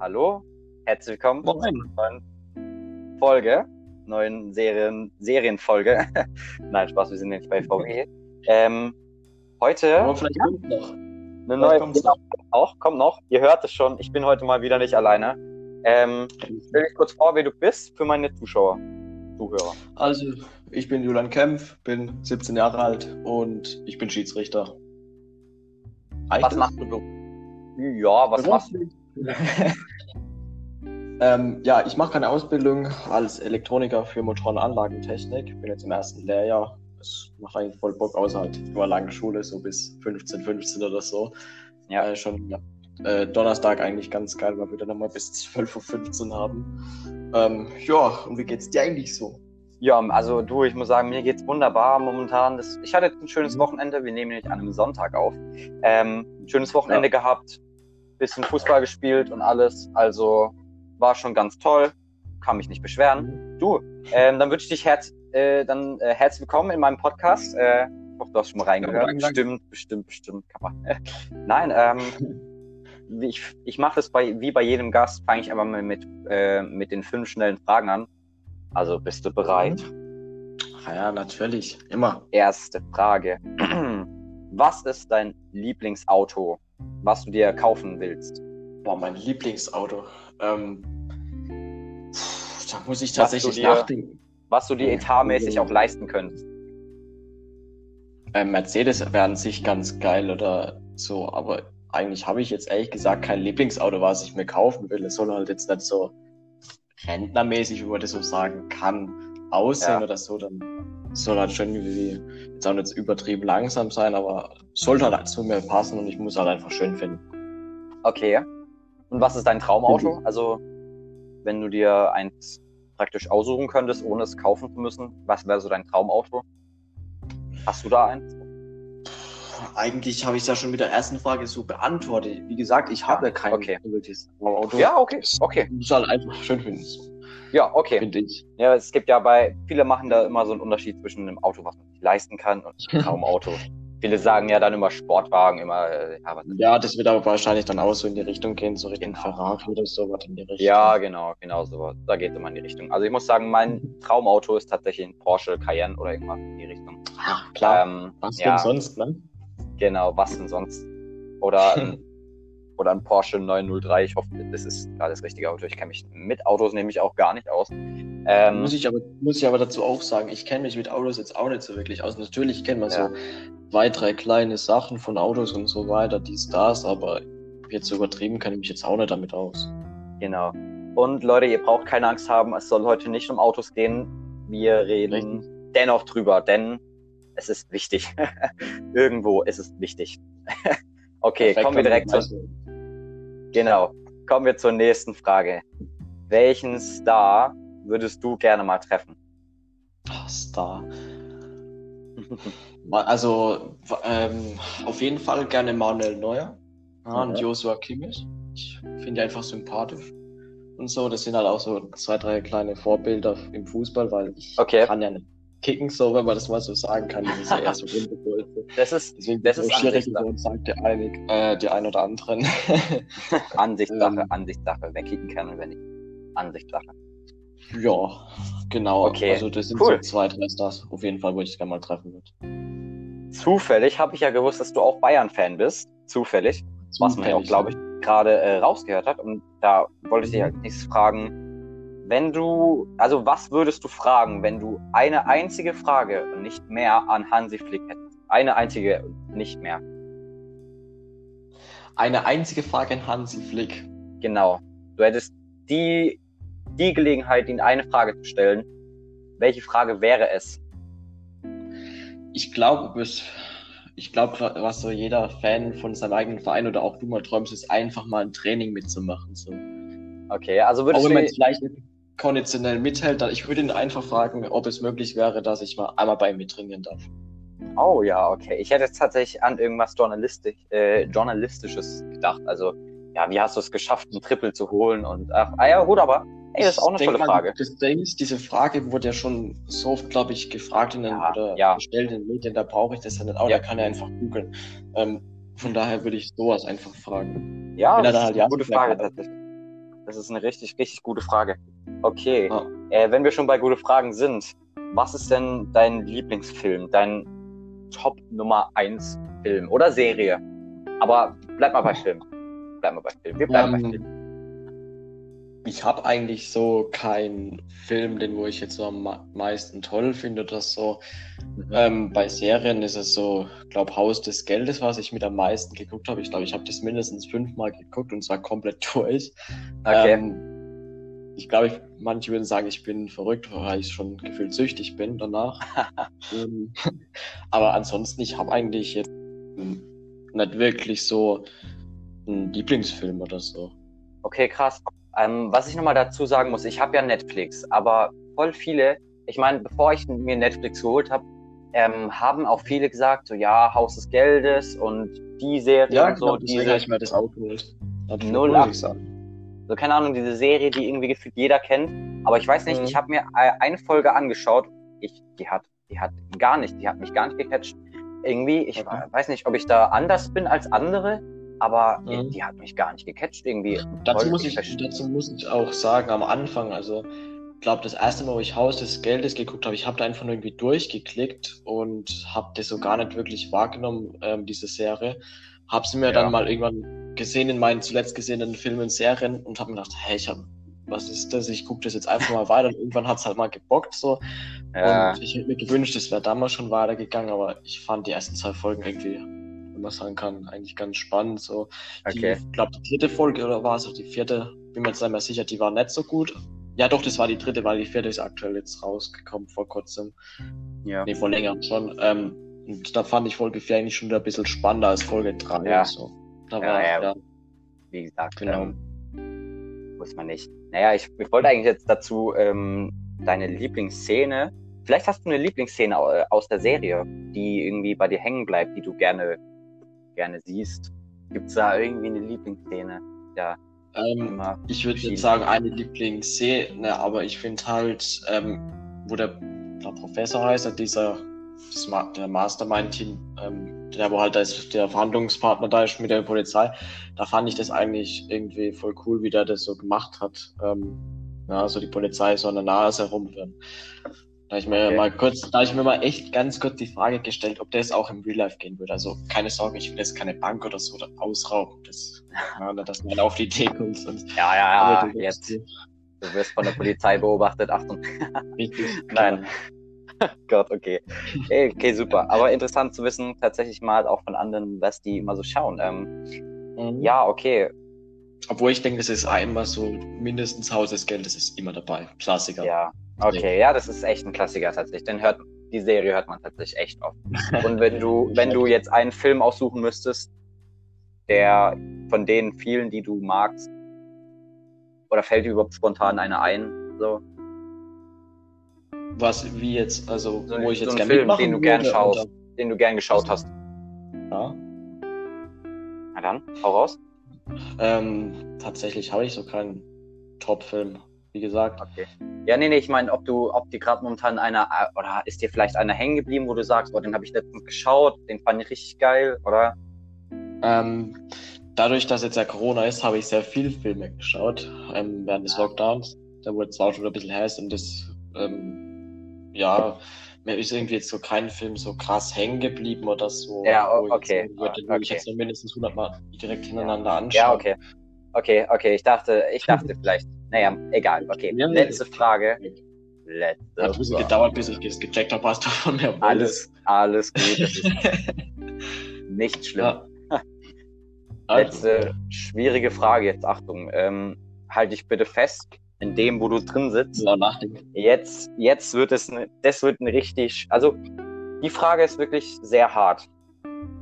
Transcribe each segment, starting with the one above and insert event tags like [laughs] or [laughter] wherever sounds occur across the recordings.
hallo, herzlich willkommen Moin. zur neuen Folge, neuen Serien, Serienfolge. [laughs] Nein, Spaß, wir sind nicht bei VW. Ähm, heute Aber vielleicht kommt noch. eine Vielleicht neue kommt's noch. auch, kommt noch. Ihr hört es schon, ich bin heute mal wieder nicht alleine. Ähm, stell dich kurz vor, wer du bist für meine Zuschauer, Zuhörer. Also, ich bin Julian Kempf, bin 17 Jahre alt und ich bin Schiedsrichter. Was machst du? Ja, was machst du? [laughs] ähm, ja, ich mache keine Ausbildung als Elektroniker für Motoren- und Anlagentechnik. Bin jetzt im ersten Lehrjahr. Es macht eigentlich voll Bock, außer halt nur lange Schule, so bis 15, 15 oder so. Ja. Äh, schon ja. Äh, Donnerstag eigentlich ganz geil, weil wir dann nochmal bis 12.15 Uhr haben. Ähm, ja, und wie geht's dir eigentlich so? Ja, also du, ich muss sagen, mir geht's wunderbar momentan. Das, ich hatte jetzt ein schönes. Wochenende. Wir nehmen nämlich an einem Sonntag auf. Ähm, ein schönes Wochenende gehabt, bisschen Fußball gespielt und alles. Also war schon ganz toll. Kann mich nicht beschweren. Du, ähm, dann würde ich dich herz, äh, dann äh, herzlich willkommen in meinem Podcast. Äh, ich hoffe, du hast schon mal reingehört. Bestimmt, bestimmt, bestimmt. Kann man. [laughs] Nein, ähm, ich, ich mache das bei, wie bei jedem Gast, fange ich einfach mal mit, äh, mit den fünf schnellen Fragen an. Also bist du bereit? Ah ja, natürlich. Immer. Erste Frage. [clears throat] Was ist dein Lieblingsauto, was du dir kaufen willst? Boah, mein Lieblingsauto. Ähm, da muss ich Was tatsächlich du dir- nachdenken. Was du dir etatmäßig auch leisten könntest? Ähm, Mercedes wäre an sich ganz geil oder so, aber eigentlich habe ich jetzt ehrlich gesagt kein Lieblingsauto, was ich mir kaufen will. Es soll halt jetzt nicht so rentnermäßig, wie man das so sagen kann, aussehen Ja. oder so. Dann soll halt schon irgendwie jetzt auch nicht übertrieben langsam sein, aber sollte halt zu mir passen und ich muss halt einfach schön finden. Okay. Und was ist dein Traumauto? Mhm. Also, wenn du dir eins praktisch aussuchen könntest, ohne es kaufen zu müssen, was wäre so dein Traumauto? Hast du da eins? Eigentlich habe ich es ja schon mit der ersten Frage so beantwortet. Wie gesagt, ich habe kein okay. wirkliches Auto. Ja, okay. Okay. Ich muss halt einfach schön finden, Ja, okay. finde ich. Ja, es gibt ja bei, viele machen da immer so einen Unterschied zwischen einem Auto, was man sich leisten kann und einem [laughs] Traumauto. viele sagen ja dann immer Sportwagen, immer, ja, Ja, das wird aber wahrscheinlich dann auch so in die Richtung gehen, so Richtung Genau. Ferrari oder so was in die Richtung. Ja, genau, genau so. Da geht es immer in die Richtung. Also ich muss sagen, mein [laughs] Traumauto ist tatsächlich ein Porsche Cayenne oder irgendwas in die Richtung. Ah, klar. Ähm, Was ja, denn sonst, ne? genau, was denn sonst? Oder [laughs] ein, oder ein Porsche 903. Ich hoffe, das ist gerade das richtige Auto. Ich kenne mich mit Autos nämlich auch gar nicht aus. Ähm, muss, ich aber, muss ich aber dazu auch sagen, ich kenne mich mit Autos jetzt auch nicht so wirklich aus. Natürlich kennt man Ja. so zwei, drei kleine Sachen von Autos und so weiter, dies, das, aber jetzt so übertrieben kenne ich mich jetzt auch nicht damit aus. Genau. Und Leute, ihr braucht keine Angst haben, es soll heute nicht um Autos gehen. Wir reden dennoch drüber, denn es ist wichtig. [laughs] Irgendwo ist es wichtig. [laughs] okay, Perfekt, kommen wir direkt also, genau. Kommen wir zur nächsten Frage. Welchen Star würdest du gerne mal treffen? ah, Star. Also, ähm, auf jeden Fall gerne Manuel Neuer ja, und Mhm. Joshua Kimmich. Ich finde die einfach sympathisch. Und so, das sind halt auch so zwei, drei kleine Vorbilder im Fußball, weil ich Okay. kann ja nicht kicken, so, wenn man das mal so sagen kann. Das ist ja eher so Rundenbolze. Das ist Deswegen Das ist schwierig und sagt der einig, äh, die ein oder anderen. [laughs] Ansichtssache, Ähm. Ansichtssache. Wer kicken kann und wer nicht. Ansichtssache. ja, genau. Okay, Also das sind cool. so zwei, drei Stars. Auf jeden Fall, wo ich es gerne mal treffen würde. Zufällig habe ich ja gewusst, dass du auch Bayern-Fan bist. Zufällig. was man ja auch, Zufällig, glaube ich, gerade äh, rausgehört hat. Und da wollte ich dich als nächstes fragen, wenn du, also was würdest du fragen, wenn du eine einzige Frage und nicht mehr an Hansi Flick hättest? Eine einzige, nicht mehr. Eine einzige Frage an Hansi Flick. Genau. Du hättest die, die Gelegenheit, ihn eine Frage zu stellen. Welche Frage wäre es? Ich glaube, ich glaube, was so jeder Fan von seinem eigenen Verein oder auch du mal träumst, ist einfach mal ein Training mitzumachen. So. Okay, also Auch würdest wenn du, vielleicht konditionell mithält, dann ich würde ihn einfach fragen, ob es möglich wäre, dass ich mal einmal bei ihm mittrainieren darf. Oh ja, okay. Ich hätte jetzt tatsächlich an irgendwas Journalistisch, äh, Journalistisches gedacht. Also, ja, wie hast du es geschafft, einen Triple zu holen? Und ach, ah ja, gut, aber ey, das ist auch eine tolle Frage. Das Ding ist, diese Frage wurde ja schon so oft, glaube ich, gefragt in den, Ja, oder ja. gestellt in den Medien, da brauche ich das ja nicht auch, Ja. da kann er einfach googeln. Ähm, von daher würde ich sowas einfach fragen. Ja, Wenn das dann ist halt eine gute Frage tatsächlich. Das ist eine richtig, richtig gute Frage. Okay, Ja. äh, wenn wir schon bei gute Fragen sind, was ist denn dein Lieblingsfilm, dein Top Nummer 1 Film oder Serie? Aber bleib mal bei Film. Bleib mal bei Film. Wir bleiben bei Film. Ähm, ich habe eigentlich so keinen Film, den wo ich jetzt so am meisten toll finde oder so. Ähm, bei Serien ist es so, glaube Haus des Geldes, was ich mit am meisten geguckt habe. Ich glaube, ich habe das mindestens fünfmal geguckt und zwar komplett [laughs] durch. Okay. Ähm, ich glaube, manche würden sagen, ich bin verrückt, weil ich schon gefühlt süchtig bin danach. [laughs] ähm, aber ansonsten, ich habe eigentlich jetzt nicht wirklich so einen Lieblingsfilm oder so. Okay, krass. Ähm, was ich nochmal dazu sagen muss, ich habe ja Netflix, aber voll viele, ich meine, bevor ich mir Netflix geholt habe, ähm, haben auch viele gesagt, so ja, Haus des Geldes und die Serie und so, genau, deswegen diese, habe ich mir das auch geholt. Null ab. So keine Ahnung, diese Serie, die irgendwie gefühlt jeder kennt. Aber ich weiß nicht, Mhm. ich habe mir äh, eine Folge angeschaut, ich, die hat, die hat gar nicht, die hat mich gar nicht gecatcht. Irgendwie, ich Okay. weiß nicht, ob ich da anders bin als andere, aber Mhm. die hat mich gar nicht gecatcht irgendwie. Dazu muss, ich, dazu muss ich auch sagen, am Anfang, also ich glaube, das erste Mal, wo ich Haus des Geldes geguckt habe, ich habe da einfach nur irgendwie durchgeklickt und habe das so gar nicht wirklich wahrgenommen, ähm, diese Serie. Habe sie mir Ja. dann mal irgendwann gesehen in meinen zuletzt gesehenen Filmen Serien und habe mir gedacht, hey, ich hab, was ist das? Ich gucke das jetzt einfach mal weiter und irgendwann hat es halt mal gebockt so. Ja, Und ich hätte mir gewünscht, es wäre damals schon weitergegangen, aber ich fand die ersten zwei Folgen irgendwie, wenn man sagen kann, eigentlich ganz spannend. So, okay. ich glaube, die dritte Folge oder war es auch die vierte, bin mir jetzt nicht mehr sicher, die war nicht so gut. Ja, doch, das war die dritte, weil die vierte ist aktuell jetzt rausgekommen vor kurzem. Ja. Nee, vor längerem schon. Ähm, und da fand ich Folge 4 eigentlich schon wieder ein bisschen spannender als Folge 3. Ja. So. Da Ja, war, ja. Wie gesagt, genau. ähm, muss man nicht. Naja, ich, ich wollte eigentlich jetzt dazu ähm, deine Lieblingsszene. Vielleicht hast du eine Lieblingsszene au- aus der Serie, die irgendwie bei dir hängen bleibt, die du gerne, gerne siehst. Gibt's da irgendwie eine Lieblingsszene? Ja, Ähm, ich würde jetzt sagen, eine Lieblingsszene, aber ich finde halt, ähm, wo der, der Professor heißt, er, dieser das, der Mastermind-Team, ähm, der wo halt als der Verhandlungspartner da ist mit der Polizei, da fand ich das eigentlich irgendwie voll cool, wie der das so gemacht hat. Ähm, ja, so die Polizei so an der Nase herumführen. Da ich mir Okay. mal kurz, da ich mir mal echt ganz kurz die Frage gestellt, ob das auch im Real Life gehen würde. Also keine Sorge, ich will jetzt keine Bank oder so da ausrauben. Das, [laughs] ja, dass man auf die Idee kommt. Ja, ja, ja, du jetzt. wirst Du wirst von der Polizei beobachtet. Achtung. Richtig. [laughs] Nein. [laughs] Gott, okay. Okay, super. Aber interessant zu wissen, tatsächlich mal auch von anderen, was die immer so schauen. Ähm, Mhm. ja, okay. Obwohl ich denke, das ist einmal so mindestens Haus des Geldes ist immer dabei. Klassiker. Ja, okay, ja, das ist echt ein Klassiker tatsächlich. Den hört, die Serie hört man tatsächlich echt oft. [laughs] Und wenn du, wenn du jetzt einen Film aussuchen müsstest, der von den vielen, die du magst, oder fällt dir überhaupt spontan einer ein? So, Was, wie jetzt, also, so, wo ich so jetzt gerne Film, mitmachen den du gern würde, schaust, oder- den du gern geschaut hast. Ja. Na dann, hau raus. Ähm, tatsächlich habe ich so keinen Top-Film, wie gesagt. Okay. Ja, nee, nee, ich meine, ob du, ob dir gerade momentan einer, oder ist dir vielleicht einer hängen geblieben, wo du sagst, oh, den habe ich letztens geschaut, den fand ich richtig geil, oder? Ähm, dadurch, dass jetzt ja Corona ist, habe ich sehr viel Filme geschaut ähm, während des Lockdowns. Da wurde zwar schon ein bisschen her ist und das, ähm, ja, mir ist irgendwie jetzt so kein Film so krass hängen geblieben oder so. Ja, ich okay, sagen würde, okay. ich jetzt mindestens 100 Mal direkt hintereinander anschaue. Ja, okay. Okay, okay, ich dachte, ich dachte vielleicht, naja, egal, okay. Ja, Letzte nee. Frage. Letzte Hat ein bisschen Frage. gedauert, bis ich das gecheckt habe, was du von mir Alles, alles gut, [laughs] nicht schlimm. Ja. Also, Letzte schwierige Frage jetzt, Achtung. Ähm, halt dich bitte fest in dem, wo du drin sitzt. Ja, nachdenken. Jetzt, jetzt wird es, ne, das wird ein richtig, also die Frage ist wirklich sehr hart,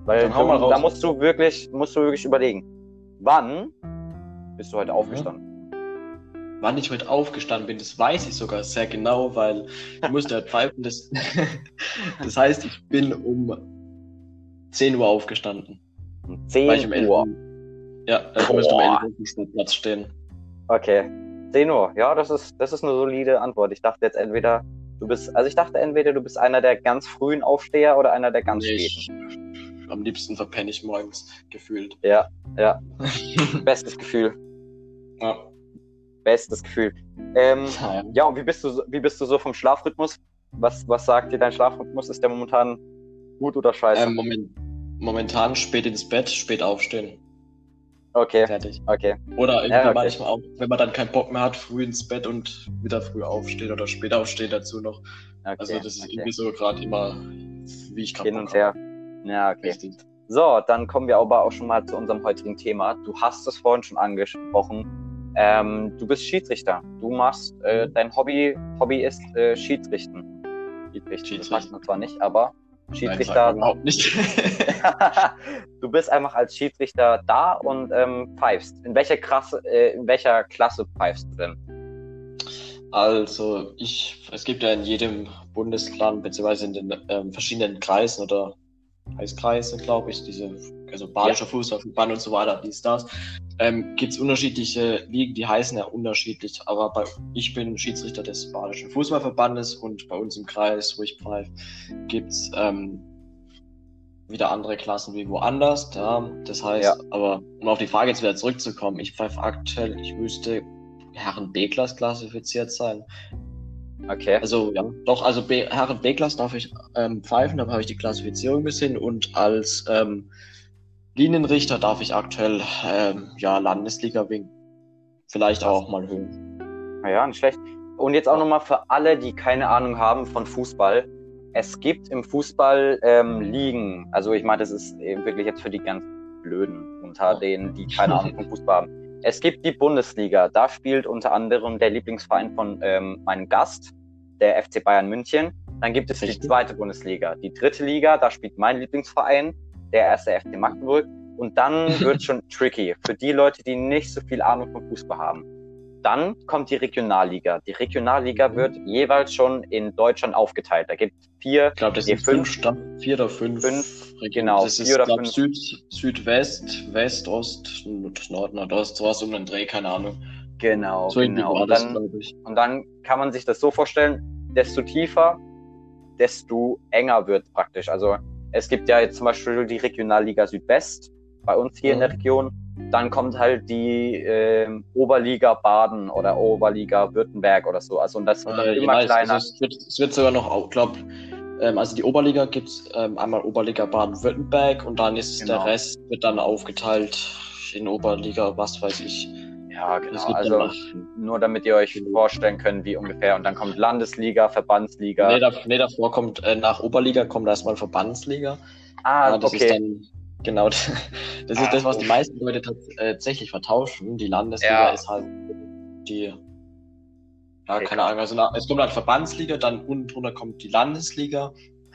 weil du, da musst du wirklich, musst du wirklich überlegen, wann bist du heute aufgestanden? Wann ich heute aufgestanden bin, das weiß ich sogar sehr genau, weil ich musste halt pfeifen. Das, [laughs] das heißt, ich bin um 10 Uhr aufgestanden. Um Weil ich um 10 11 Uhr. Ja, ich müsste um Boah. 11 Uhr auf dem Sportplatz stehen. Okay, 10 Uhr. Ja, das ist, das ist eine solide Antwort. Ich dachte jetzt entweder, du bist, also ich dachte entweder du bist einer der ganz frühen Aufsteher oder einer der ganz Nee, späten. ich, am liebsten verpenne ich morgens gefühlt. Ja, ja, [laughs] bestes Gefühl. Ja. Bestes Gefühl. Ähm, Ja, ja. ja, und wie bist du, so- wie bist du so vom Schlafrhythmus? Was, was sagt dir dein Schlafrhythmus? Ist der momentan gut oder scheiße? Ähm, Moment, momentan spät ins Bett, spät aufstehen. Okay, Fertig. okay. Oder irgendwie Ja, okay. manchmal auch, wenn man dann keinen Bock mehr hat, früh ins Bett und wieder früh aufstehen oder spät aufstehen dazu noch. okay Also das ist okay. irgendwie so gerade immer, wie ich gerade Hin und her. Ja, okay. Richtig. So, dann kommen wir aber auch schon mal zu unserem heutigen Thema. Du hast es vorhin schon angesprochen. Ähm, du bist Schiedsrichter. Du machst, äh, dein Hobby, Hobby ist äh, Schiedsrichten. Schiedsrichten. Das Schiedsrichten. sagt man zwar nicht, aber Schiedsrichter. sag überhaupt nicht. [laughs] du bist einfach als Schiedsrichter da und ähm, pfeifst. In welcher Klasse, äh, in welcher Klasse pfeifst du denn? Also ich, es gibt ja in jedem Bundesland beziehungsweise in den ähm, verschiedenen Kreisen oder Heißkreise, glaube ich, diese, also Badischer Fußballverband und so weiter, dies, das, ähm, gibt es unterschiedliche Ligen, die heißen ja unterschiedlich, aber bei, ich bin Schiedsrichter des Badischen Fußballverbandes und bei uns im Kreis, wo ich pfeife, gibt's ähm, wieder andere Klassen wie woanders. Ja. Das heißt, Ja. aber um auf die Frage jetzt wieder zurückzukommen, ich pfeife aktuell, ich müsste Herren B-Klasse klassifiziert sein. Okay. Also ja, doch, also B, Herren B-Klasse darf ich ähm, pfeifen, da habe ich die Klassifizierung gesehen und als ähm, Linienrichter darf ich aktuell ähm, ja Landesliga winken. Vielleicht auch mal höher. Ja, nicht schlecht. Und jetzt auch nochmal für alle, die keine Ahnung haben von Fußball. Es gibt im Fußball ähm, Ligen. Also ich meine, das ist eben wirklich jetzt für die ganz Blöden unter denen, die keine Ahnung vom Fußball haben. Es gibt die Bundesliga. Da spielt unter anderem der Lieblingsverein von ähm, meinem Gast, der FC Bayern München. Dann gibt es die Richtig. zweite Bundesliga. Die dritte Liga, da spielt mein Lieblingsverein, der erste FC Magdeburg. Und dann [laughs] wird schon tricky für die Leute, die nicht so viel Ahnung vom Fußball haben. Dann kommt die Regionalliga. Die Regionalliga wird jeweils schon in Deutschland aufgeteilt. Da gibt es vier, Ich glaube, das sind fünf- Stamm, vier oder fünf. fünf, Regionen. genau, Das ist, vier oder glaub, fünf. Süd, Südwest, West, Ost, Nord, Nord, Nordost, sowas um den Dreh, keine Ahnung. genau, So genau. Und das, dann, ich. und dann kann man sich das so vorstellen, desto tiefer, desto enger wird praktisch. Also es gibt ja jetzt zum Beispiel die Regionalliga Südwest bei uns hier in der Mhm. Region. Dann kommt halt die ähm, Oberliga Baden oder Oberliga Württemberg oder so. Also und das wird Äh, immer ja, es- kleiner. Also es, wird, es wird sogar noch, glaube ähm, also die Oberliga gibt's ähm, einmal Oberliga Baden-Württemberg und dann ist Genau. der Rest wird dann aufgeteilt in Oberliga, was weiß ich. Ja, genau. Also dann nur damit ihr euch vorstellen könnt, wie ungefähr. Und dann kommt Landesliga, Verbandsliga. nee, da, nee, davor kommt, äh, nach Oberliga kommt erstmal Verbandsliga. ah, Ja, das okay. ist dann, genau, [laughs] das ist Ah, das, was die meisten Leute äh, tatsächlich vertauschen. Die Landesliga Ja. ist halt die, ja, keine. Ahnung, also es kommt halt Verbandsliga, dann unten drunter kommt die Landesliga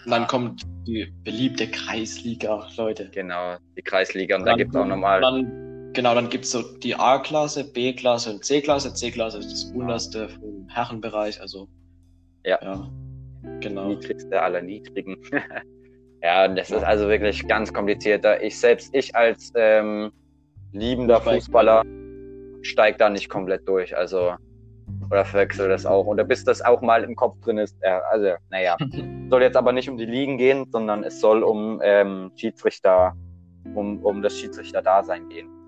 und dann Ah. kommt die beliebte Kreisliga, Leute. Genau, die Kreisliga. Und da Dann- gibt es auch nochmal. Dann, genau, dann gibt's so die A-Klasse, B-Klasse und C-Klasse. C-Klasse ist das unterste vom Herrenbereich, also. Ja. Ja. Genau. niedrigste aller Niedrigen. [laughs] ja, und das ist also wirklich ganz kompliziert. Ich selbst, ich als ähm, liebender Fußball- Fußballer steig da nicht komplett durch. Also, oder verwechsel das auch. Und bis das auch mal im Kopf drin ist, ja, also, naja. [laughs] soll jetzt aber nicht um die Ligen gehen, sondern es soll um ähm, Schiedsrichter, um, um das Schiedsrichter-Dasein gehen.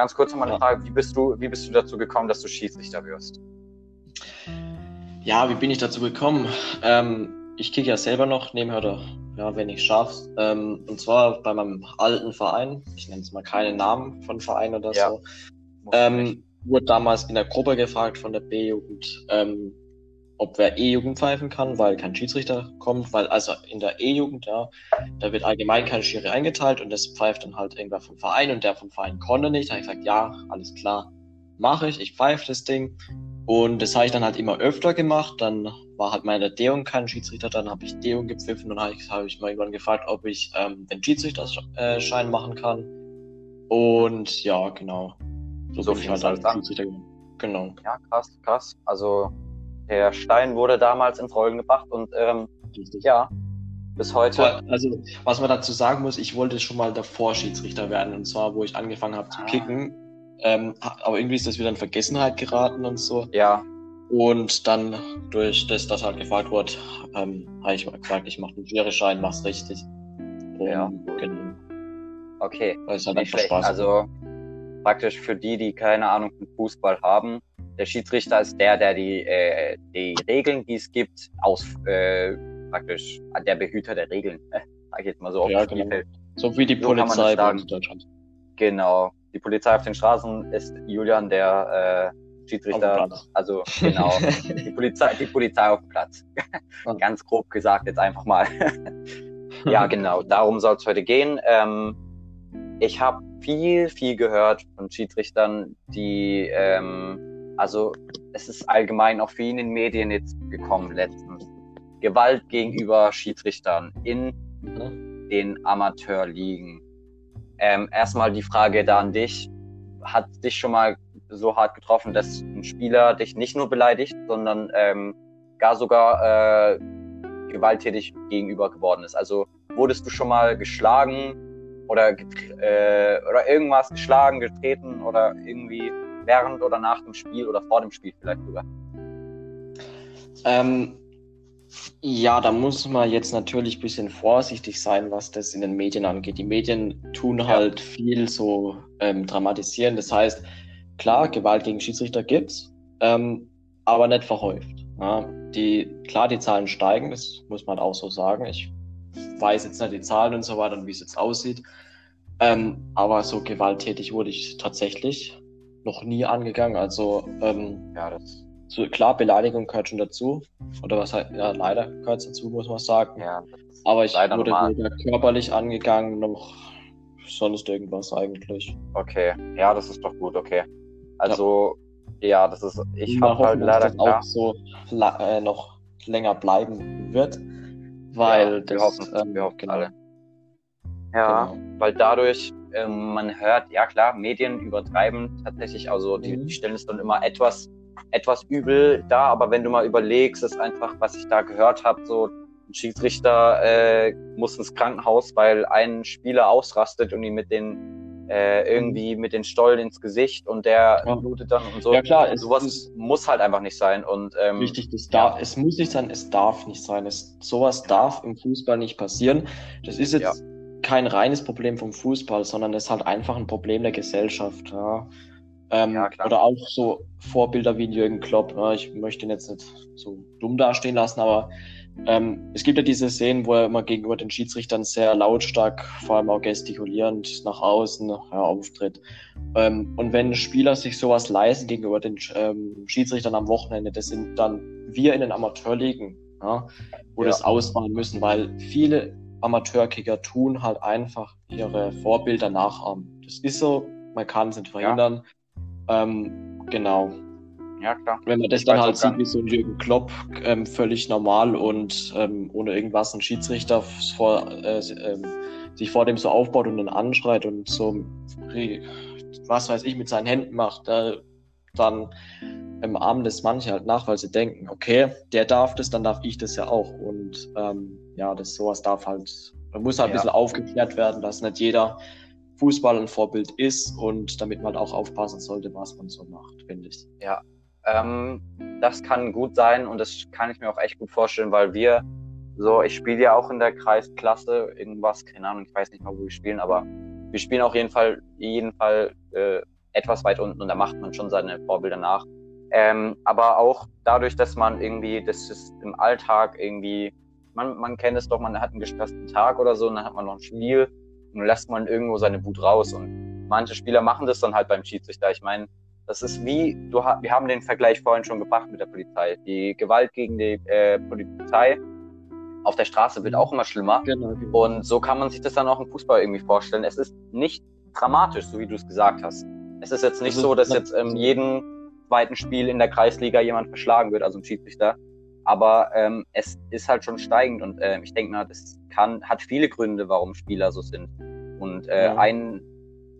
Ganz kurz nochmal eine. Frage, wie bist du, wie bist du dazu gekommen, dass du Schiedsrichter wirst? Ja, wie bin ich dazu gekommen? Ähm, ich kicke ja selber noch nebenher, oder ja, wenn ich schaff's. Ähm, und zwar bei meinem alten Verein. Ich nenne es mal keinen Namen von Verein oder Ja. so. Ähm, wurde damals in der Gruppe gefragt von der B-Jugend, ähm, ob wer E-Jugend pfeifen kann, weil kein Schiedsrichter kommt, weil also in der E-Jugend, ja, da wird allgemein kein Schiri eingeteilt und das pfeift dann halt irgendwer vom Verein und der vom Verein konnte nicht. Da habe ich gesagt, ja, alles klar, mache ich, ich pfeife das Ding. Und das habe ich dann halt immer öfter gemacht. Dann war halt meine D-Jugend kein Schiedsrichter, dann habe ich D-Jugend gepfiffen und dann habe ich, mal irgendwann gefragt, ob ich ähm, den Schiedsrichterschein machen kann. Und ja, genau. So bin ich halt dann an. Schiedsrichter geworden. Genau. Ja, krass, krass. Also der Stein wurde damals ins Rollen gebracht und ähm, ja, bis heute. Also, was man dazu sagen muss, ich wollte schon mal davor Schiedsrichter werden. Und zwar, wo ich angefangen habe zu Ah. kicken. Ähm, aber irgendwie ist das wieder in Vergessenheit geraten und so. Ja, Und dann durch das, dass halt gefragt wurde, ähm, habe ich mal gesagt, ich mache den Schiereschein, mach's richtig. Und, Ja. Genau. okay. Weil es halt Nicht schlecht. Spaß. Also praktisch für die, die keine Ahnung von Fußball haben, der Schiedsrichter ist der, der die, äh, die Regeln, die es gibt, aus äh, praktisch der Behüter der Regeln, äh, sag ich jetzt mal so auf dem genau. Spielfeld. So wie die So Polizei in Deutschland. Genau. Die Polizei auf den Straßen ist Julian, der äh, Schiedsrichter. Also genau. [laughs] die Polizei, die Polizei auf dem Platz. Ganz grob gesagt jetzt einfach mal. [laughs] ja, genau. Darum soll es heute gehen. Ähm, ich habe viel, viel gehört von Schiedsrichtern, die, ähm, also es ist allgemein auch viel in den Medien jetzt gekommen letztens. Gewalt gegenüber Schiedsrichtern in den Amateurligen. Ähm, erstmal die Frage da an dich. Hat dich schon mal so hart getroffen, dass ein Spieler dich nicht nur beleidigt, sondern ähm, gar sogar äh, gewalttätig gegenüber geworden ist? Also wurdest du schon mal geschlagen oder, äh, oder irgendwas geschlagen, getreten oder irgendwie während oder nach dem Spiel oder vor dem Spiel vielleicht sogar? Ähm, ja, da muss man jetzt natürlich ein bisschen vorsichtig sein, was das in den Medien angeht. Die Medien tun halt viel so ähm, dramatisieren. Das heißt, klar, Gewalt gegen Schiedsrichter gibt's, ähm, aber nicht verhäuft. Ja, die, klar, die Zahlen steigen, das muss man auch so sagen. Ich weiß jetzt nicht die Zahlen und so weiter und wie es jetzt aussieht. Ähm, aber so gewalttätig wurde ich tatsächlich noch nie angegangen. Also ähm, Ja, das, so, klar, Beleidigung gehört schon dazu. Oder was halt, ja, leider gehört dazu, muss man sagen. ja, Aber ich wurde weder körperlich angegangen, noch sonst irgendwas eigentlich. Okay, ja, das ist doch gut, okay. Also, ja, das ist, ich habe halt leider dass das klar. auch so äh, noch länger bleiben wird. Weil ja, das, wir hoffen, ähm, wir hoffen genau, alle. Ja, Genau. weil dadurch, ähm, man hört, ja klar, Medien übertreiben tatsächlich, also die, die stellen es dann immer etwas, etwas übel dar, aber wenn du mal überlegst, ist einfach, was ich da gehört habe, so ein Schiedsrichter äh, muss ins Krankenhaus, weil ein Spieler ausrastet und ihn mit den äh, irgendwie mit den Stollen ins Gesicht und der Ja. blutet dann und so. Ja, klar, es sowas ist- muss halt einfach nicht sein und ähm, Richtig, das ja. darf, es muss nicht sein, es darf nicht sein. Es, sowas darf im Fußball nicht passieren. Das ist jetzt kein reines Problem vom Fußball, sondern es ist halt einfach ein Problem der Gesellschaft. Ja. Ähm, Ja. Oder auch so Vorbilder wie Jürgen Klopp. Ja. Ich möchte ihn jetzt nicht so dumm dastehen lassen, aber ähm, es gibt ja diese Szenen, wo er immer gegenüber den Schiedsrichtern sehr lautstark, vor allem auch gestikulierend nach außen ja, auftritt. Ähm, und wenn Spieler sich sowas leisten gegenüber den ähm, Schiedsrichtern am Wochenende, das sind dann wir in den Amateurligen, ja, wo das ausbauen müssen, weil viele Amateurkicker tun halt einfach ihre Vorbilder nachahmen. Das ist so, man kann es nicht verhindern. Ähm, genau. ja klar. Wenn man das Ich dann halt sieht, wie so ein Jürgen Klopp, ähm, völlig normal und ähm, ohne irgendwas ein Schiedsrichter vor, äh, ähm, sich vor dem so aufbaut und dann anschreit und so, re- was weiß ich, mit seinen Händen macht, äh, dann im Arm das manche halt nach, weil sie denken, okay, der darf das, dann darf ich das ja auch. Und ähm, ja, das sowas darf halt, man muss halt ein Ja. bisschen aufgeklärt werden, dass nicht jeder Fußball ein Vorbild ist und damit man halt auch aufpassen sollte, was man so macht, finde ich. Ähm, das kann gut sein und das kann ich mir auch echt gut vorstellen, weil wir so, ich spiele ja auch in der Kreisklasse irgendwas, keine Ahnung, ich weiß nicht mal, wo wir spielen, aber wir spielen auf jeden Fall, jeden Fall äh, etwas weit unten und da macht man schon seine Vorbilder nach. Ähm, aber auch dadurch, dass man irgendwie, das ist im Alltag irgendwie, man, man kennt es doch, man hat einen gestressten Tag oder so und dann hat man noch ein Spiel und dann lässt man irgendwo seine Wut raus und manche Spieler machen das dann halt beim Schiedsrichter. Ich meine, das ist wie, du, wir haben den Vergleich vorhin schon gebracht mit der Polizei. Die Gewalt gegen die äh, Polizei auf der Straße wird auch immer schlimmer. Genau, genau. Und so kann man sich das dann auch im Fußball irgendwie vorstellen. Es ist nicht dramatisch, so wie du es gesagt hast. Es ist jetzt nicht Also, so, dass jetzt ähm, jeden zweiten Spiel in der Kreisliga jemand verschlagen wird, also ein Schiedsrichter. Aber ähm, es ist halt schon steigend und ähm, ich denke mal, das kann, hat viele Gründe, warum Spieler so sind. Und äh, Ja. ein,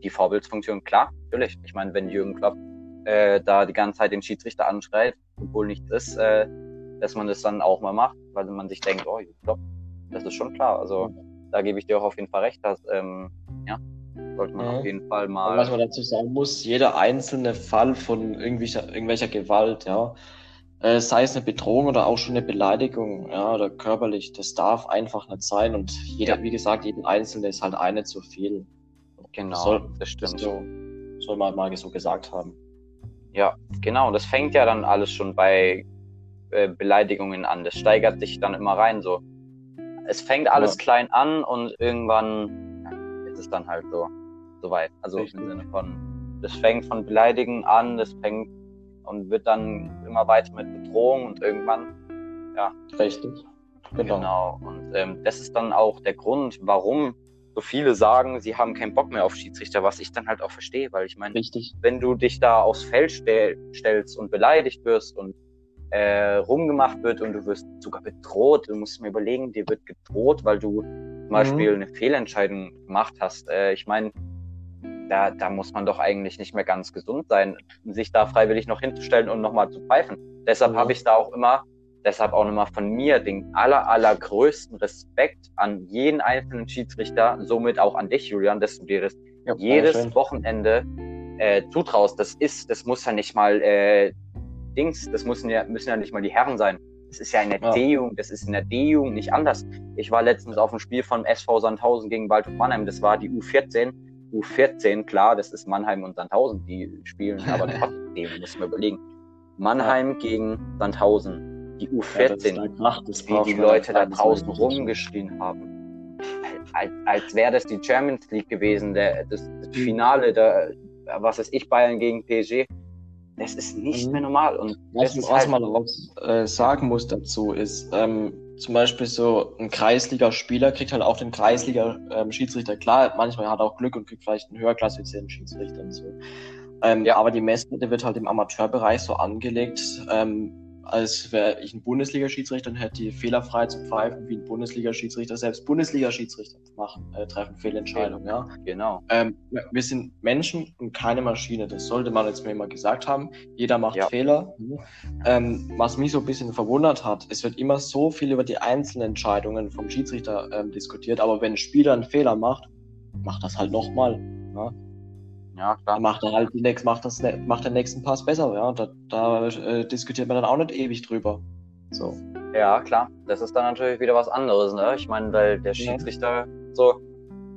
die Vorbildsfunktion, klar, natürlich. Ich meine, wenn Jürgen Klopp äh, da die ganze Zeit den Schiedsrichter anschreit, obwohl nichts ist, äh, dass man das dann auch mal macht, weil man sich denkt, oh, Jürgen Klopp, das ist schon klar. Also da gebe ich dir auch auf jeden Fall recht, dass, ähm, ja, sollte man Mhm. auf jeden Fall Und mal. was man dazu sagen muss, jeder einzelne Fall von irgendwelcher, irgendwelcher Gewalt, ja, äh, sei es eine Bedrohung oder auch schon eine Beleidigung, ja, oder körperlich, das darf einfach nicht sein. Und jeder, Ja. wie gesagt, jeden Einzelne ist halt eine zu viel. genau, soll- das Das stimmt. so, soll man mal so gesagt haben. Ja, genau. Das fängt ja dann alles schon bei äh, Beleidigungen an. Das steigert sich dann immer rein so. Es fängt alles ja. klein an und irgendwann ja, ist es dann halt so soweit. Also Richtig. im Sinne von, das fängt von Beleidigen an, das fängt und wird dann immer weiter mit Bedrohung und irgendwann, ja. Richtig. Genau. genau. Und ähm, das ist dann auch der Grund, warum so viele sagen, sie haben keinen Bock mehr auf Schiedsrichter, was ich dann halt auch verstehe, weil ich meine, wenn du dich da aufs Feld stell, stellst und beleidigt wirst und äh, rumgemacht wird und du wirst sogar bedroht, du musst mir überlegen, dir wird gedroht, weil du zum mhm. Beispiel eine Fehlentscheidung gemacht hast. Äh, ich meine, da, da muss man doch eigentlich nicht mehr ganz gesund sein, sich da freiwillig noch hinzustellen und nochmal zu pfeifen. Deshalb mhm. habe ich da auch immer Deshalb auch nochmal von mir den aller, allergrößten Respekt an jeden einzelnen Schiedsrichter, somit auch an dich, Julian, dass du dir das ja, jedes schön. Wochenende äh, zutraust. Das ist, das muss ja nicht mal äh, Dings, das müssen ja, müssen ja nicht mal die Herren sein. Das ist ja in der ja. D-Jugend, das ist in der D-Jugend nicht anders. Ich war letztens auf dem Spiel von SV Sandhausen gegen Waldhof Mannheim, das war die U14. U14, klar, das ist Mannheim und Sandhausen, die spielen, aber [laughs] trotzdem muss man überlegen. Mannheim gegen Sandhausen die U14, ja, wie die Leute da draußen rumgeschrien haben. Als, als wäre das die Champions League gewesen, der, das, das mhm. Finale, der, was ist ich, Bayern gegen PSG. Das ist nicht mhm. mehr normal. Und was, was halt man auch äh, sagen muss dazu ist, ähm, zum Beispiel so ein Kreisliga-Spieler kriegt halt auch den Kreisliga-Schiedsrichter. Ähm, Klar, manchmal hat er auch Glück und kriegt vielleicht einen höher klassifizierten Schiedsrichter und so. Ähm, ja. Aber die Messlatte wird halt im Amateurbereich so angelegt, ähm, als wäre ich ein Bundesliga-Schiedsrichter und hätte die fehlerfrei zu pfeifen, wie ein Bundesliga-Schiedsrichter. Selbst Bundesliga-Schiedsrichter machen, äh, treffen Fehlentscheidungen, ja. Genau. Ähm, wir sind Menschen und keine Maschine. Das sollte man jetzt mir immer gesagt haben. Jeder macht ja. Fehler. Ähm, was mich so ein bisschen verwundert hat, es wird immer so viel über die einzelnen Entscheidungen vom Schiedsrichter ähm, diskutiert, aber wenn ein Spieler einen Fehler macht, macht das halt nochmal. Ja? Ja, klar. Dann macht er halt die nächste, macht, das, macht den nächsten Pass besser, ja. Da, da äh, diskutiert man dann auch nicht ewig drüber. So. Ja, klar. Das ist dann natürlich wieder was anderes, ne? Ich meine, weil der Schiedsrichter ja. so,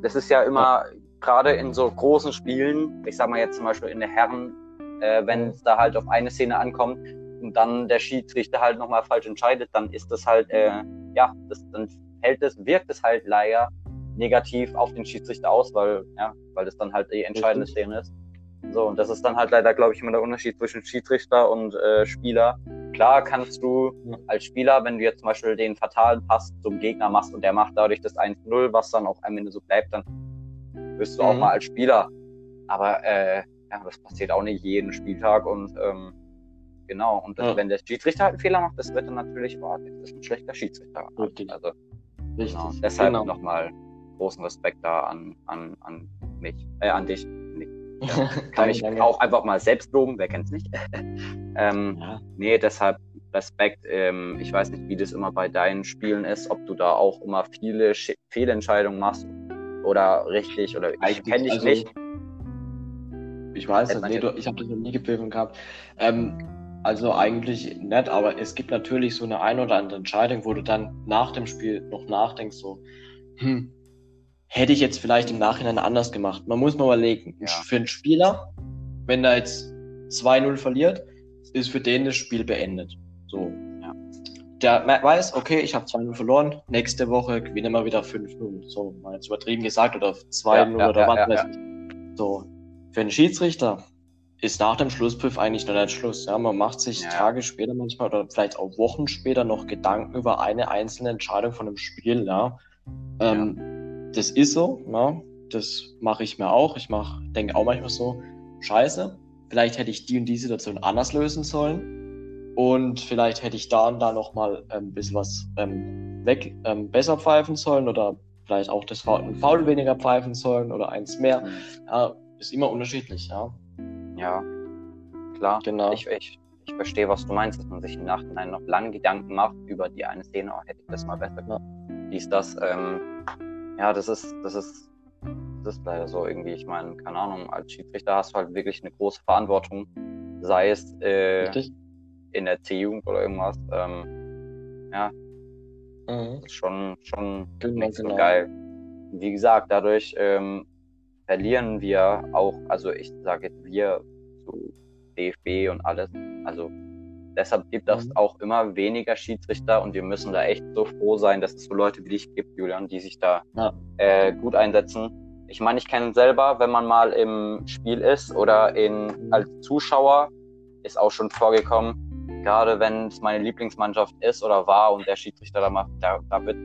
das ist ja immer, ja. gerade in so großen Spielen, ich sag mal jetzt zum Beispiel in der Herren, äh, wenn es da halt auf eine Szene ankommt und dann der Schiedsrichter halt nochmal falsch entscheidet, dann ist das halt, äh, ja, das, dann hält es, wirkt es halt leider negativ auf den Schiedsrichter aus, weil, ja, weil das dann halt die entscheidende Szene ist. So, und das ist dann halt leider, glaube ich, immer der Unterschied zwischen Schiedsrichter und äh, Spieler. Klar kannst du als Spieler, wenn du jetzt zum Beispiel den fatalen Pass zum Gegner machst und der macht dadurch das 1-0, was dann auch am Ende so bleibt, dann wirst du mhm. auch mal als Spieler. Aber äh, ja, das passiert auch nicht jeden Spieltag und ähm, genau. Und ja. wenn der Schiedsrichter halt einen Fehler macht, das wird dann natürlich, boah, das ist ein schlechter Schiedsrichter. Richtig. Also, Richtig. Genau. Deshalb genau. nochmal großen Respekt da an, an, an mich, äh, an dich. [laughs] Ja, kann ich auch einfach mal selbst loben, wer kennt's nicht. [laughs] ähm, ja. Nee, deshalb Respekt. Ähm, ich weiß nicht, wie das immer bei deinen Spielen ist, ob du da auch immer viele Sch Fehlentscheidungen machst oder richtig oder ich kenne dich also, nicht. Ich weiß es nee, ich habe das noch nie gepfiffen gehabt. Ähm, also eigentlich nett, aber es gibt natürlich so eine ein oder andere Entscheidung, wo du dann nach dem Spiel noch nachdenkst, so, hm, hätte ich jetzt vielleicht im Nachhinein anders gemacht. Man muss mal überlegen. Ja. Für einen Spieler, wenn er jetzt 2-0 verliert, ist für den das Spiel beendet. So. Ja. Der weiß, okay, ich habe 2-0 verloren, nächste Woche gewinnen wir wieder 5-0. So, mal jetzt übertrieben gesagt, oder 2-0 ja, oder was weiß ich. So. Für einen Schiedsrichter ist nach dem Schlusspfiff eigentlich noch nicht Schluss. Ja, man macht sich Tage später manchmal oder vielleicht auch Wochen später noch Gedanken über eine einzelne Entscheidung von einem Spiel, ja. Ähm, das ist so, ja, das mache ich mir auch. Ich mach, denke auch manchmal so, scheiße, vielleicht hätte ich die und die Situation anders lösen sollen. Und vielleicht hätte ich da und da nochmal ähm, ein bisschen was ähm, weg, ähm, besser pfeifen sollen oder vielleicht auch das Foul, Foul weniger pfeifen sollen oder eins mehr. Ja, ist immer unterschiedlich, ja. Ja, klar. Genau. Ich, ich, ich verstehe, was du meinst, dass man sich im Nachhinein noch lange Gedanken macht über die eine Szene, oh, hätte ich das mal besser gemacht. Wie ist das? Ähm, ja, das ist, das ist, das ist leider so irgendwie. Ich meine, keine Ahnung, als Schiedsrichter hast du halt wirklich eine große Verantwortung, sei es äh, in der C-Jugend oder irgendwas. Ähm, ja, mhm. das ist schon, schon genau, genau. geil. Wie gesagt, dadurch ähm, verlieren wir auch, also ich sage jetzt wir, so DFB und alles. Also deshalb gibt es Mhm. auch immer weniger Schiedsrichter und wir müssen da echt so froh sein, dass es so Leute wie dich gibt, Julian, die sich da Ja. äh, gut einsetzen. Ich meine, ich kenne selber, wenn man mal im Spiel ist oder in, als Zuschauer, ist auch schon vorgekommen, gerade wenn es meine Lieblingsmannschaft ist oder war und der Schiedsrichter da macht, da, da wird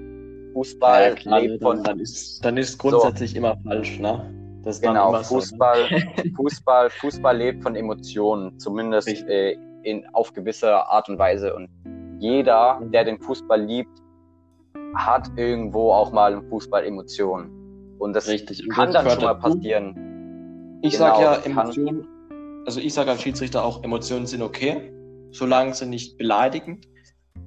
Fußball Ja, klar, lebt dann, von dann ist dann ist grundsätzlich immer falsch, ne? Genau, immer so, ne? Fußball, [laughs] Fußball, Fußball lebt von Emotionen, zumindest äh, in, auf gewisse Art und Weise. Und jeder, der den Fußball liebt, hat irgendwo auch mal im Fußball Emotionen. Und das Richtig. Und kann dann schon mal passieren. Ich Genau, sag ja, das kann- Emotionen, also ich sage als Schiedsrichter auch, Emotionen sind okay, solange sie nicht beleidigend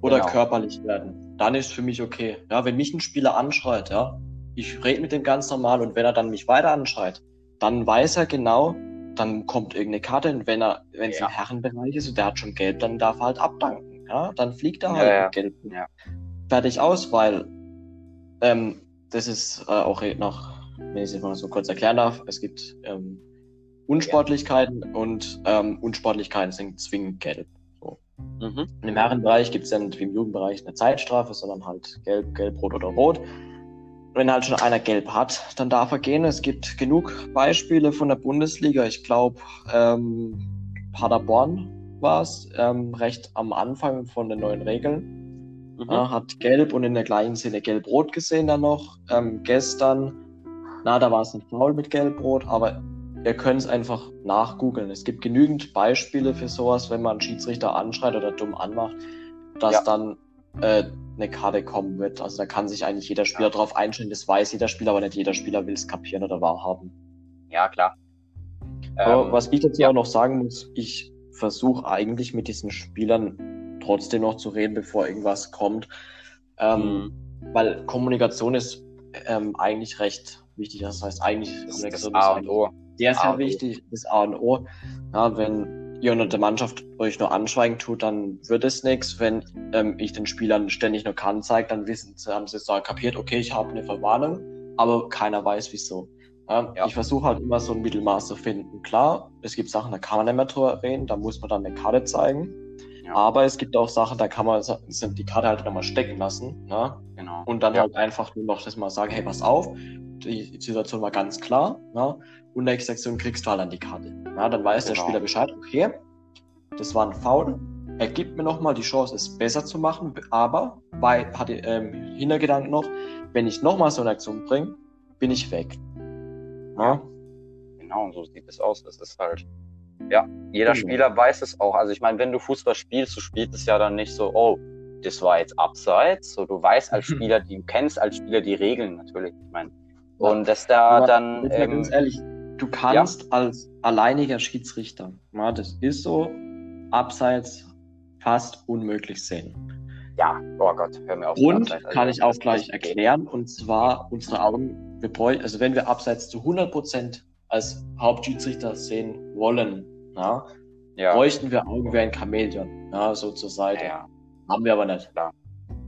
oder Genau. körperlich werden. Dann ist für mich okay. Ja, wenn mich ein Spieler anschreit, ja, ich rede mit dem ganz normal und wenn er dann mich weiter anschreit, dann weiß er genau, dann kommt irgendeine Karte und wenn er, wenn es Ja. im Herrenbereich ist und der hat schon Gelb, dann darf er halt abdanken. Ja, dann fliegt er Ja, halt ja. mit Gelb. Ja. Fertig aus, weil ähm, das ist äh, auch noch, wenn ich es mal so kurz erklären darf, es gibt ähm, Unsportlichkeiten und ähm, Unsportlichkeiten sind zwingend gelb. Mhm. Und Im Herrenbereich gibt es dann wie im Jugendbereich eine Zeitstrafe, sondern halt gelb, gelb, rot oder rot. Wenn halt schon einer gelb hat, dann darf er gehen. Es gibt genug Beispiele von der Bundesliga. Ich glaube, ähm, Paderborn war es, ähm, recht am Anfang von den neuen Regeln. Mhm. Ja, hat gelb und in der gleichen Szene gelb-rot gesehen dann noch. Ähm, gestern, na, da war es ein Foul mit gelb-rot, aber ihr könnt es einfach nachgoogeln. Es gibt genügend Beispiele für sowas, wenn man einen Schiedsrichter anschreit oder dumm anmacht, dass Ja. dann äh, eine Karte kommen wird. Also da kann sich eigentlich jeder Spieler Ja. drauf einstellen. Das weiß jeder Spieler, aber nicht jeder Spieler will es kapieren oder wahrhaben. Ja, klar. Ähm, was ich dazu ja. auch noch sagen muss, ich versuche eigentlich mit diesen Spielern trotzdem noch zu reden, bevor irgendwas kommt. Ähm, Mhm. Weil Kommunikation ist ähm, eigentlich recht wichtig. Das heißt, eigentlich das ist das A und O. sehr, A sehr O. wichtig, das A und O. Ja, wenn ihr unter der Mannschaft euch nur anschweigen tut, dann wird es nichts. Wenn ähm, ich den Spielern ständig nur kann zeige, dann wissen sie, haben sie es da kapiert, okay, ich habe eine Verwarnung, aber keiner weiß wieso. Ja, Ja. Ich versuche halt immer so ein Mittelmaß zu finden. Klar, es gibt Sachen, da kann man nicht mehr drüber reden, da muss man dann eine Karte zeigen. Ja. Aber es gibt auch Sachen, da kann man die Karte halt nochmal stecken lassen. Ne? Genau. Und dann halt einfach nur noch das mal sagen, hey, pass auf, die Situation war ganz klar, ne? Und nächste Aktion kriegst du halt dann die Karte. Ja, dann weiß der Genau. Spieler Bescheid, okay, das war ein Foul. Er gibt mir nochmal die Chance, es besser zu machen, aber bei, hatte ähm, Hintergedanken noch, wenn ich nochmal so eine Aktion bringe, bin ich weg. Ja? Genau, und so sieht es aus. Das ist halt, ja, jeder Genau. Spieler weiß es auch. Also ich meine, wenn du Fußball spielst, du spielst es ja dann nicht so, oh, das war jetzt abseits. So, du weißt als [laughs] Spieler, die, du kennst als Spieler die Regeln natürlich. Ich meine, und dass da Aber dann, ähm, ganz ehrlich, du kannst als alleiniger Schiedsrichter, ja, das ist so, abseits fast unmöglich sehen. ja, oh Gott, hör mir auf. Abseits, also, kann ich auch gleich erklären, und zwar unsere Augen, wir bräuchten, also wenn wir abseits zu 100% als Hauptschiedsrichter sehen wollen, ja, Ja, bräuchten wir Augen wie ein Chamäleon, ja, so zur Seite. ja. Haben wir aber nicht.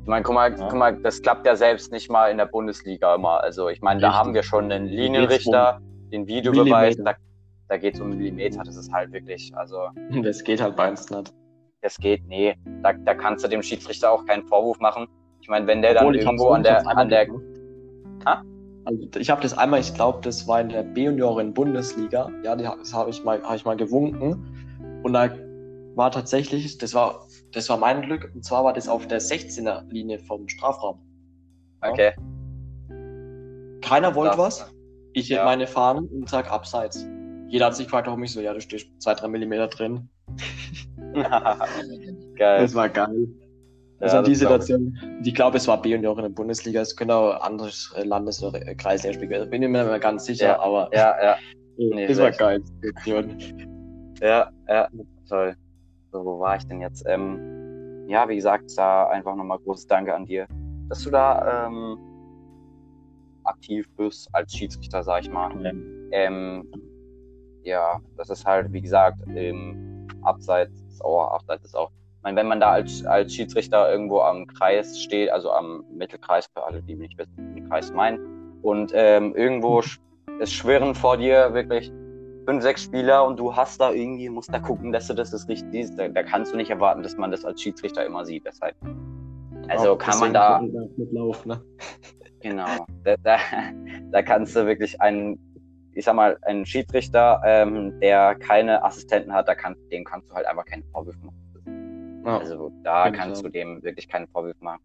Ich meine, guck mal, Ja. guck mal, das klappt ja selbst nicht mal in der Bundesliga immer. Also ich meine, da haben wir schon einen Linienrichter, den Videobeweis, da, da geht es um Millimeter. Das ist halt wirklich, also [laughs] Das geht halt bei uns nicht. das geht, nee, da, da kannst du dem Schiedsrichter auch keinen Vorwurf machen. Ich meine, wenn der dann Obwohl, irgendwo an der, an der. Ha? Also ich habe das einmal, ich glaube, das war in der B-Junioren Bundesliga. Ja, das habe ich mal, habe ich mal gewunken. Und da war tatsächlich, das war, das war mein Glück. Und zwar war das auf der 16er Linie vom Strafraum. Ja. okay, Keiner wollte was. Ich hätte ja. meine Fahnen und sag abseits. Jeder hat sich gefragt, warum ich so, ja, du stehst zwei, drei Millimeter drin. [laughs] geil. Das war geil. Also Ja, die glaub ich. Situation, ich glaube, es war B und auch in der Bundesliga, es könnte auch anderes Landes- oder äh, Kreisliga spielen. Da bin ich mir nicht mehr ganz sicher, Ja, aber Ja, ja, [laughs] nee, das war geil. Situation. ja, ja, toll. So, wo war ich denn jetzt? Ähm, ja, wie gesagt, da einfach nochmal großes Danke an dir, dass du da ähm, aktiv bist als Schiedsrichter, sag ich mal. Ähm, ja, das ist halt, wie gesagt, im Abseits, ist auch, Abseits ist auch. Ich meine, wenn man da als, als Schiedsrichter irgendwo am Kreis steht, also am Mittelkreis, für alle, die nicht wissen, den Kreis meinen, und ähm, irgendwo es schwirren vor dir wirklich fünf, sechs Spieler und du hast da irgendwie, musst da gucken, dass du das, das richtig siehst. Da, da kannst du nicht erwarten, dass man das als Schiedsrichter immer sieht. Deshalb. Also Auch kann man da, mit Lauf, ne? [laughs] genau, da, da, da kannst du wirklich einen, ich sag mal, einen Schiedsrichter, ähm, der keine Assistenten hat, da kann, dem kannst du halt einfach keine Vorwürfe machen. Ja. Also da kannst du dem wirklich keine Vorwürfe machen.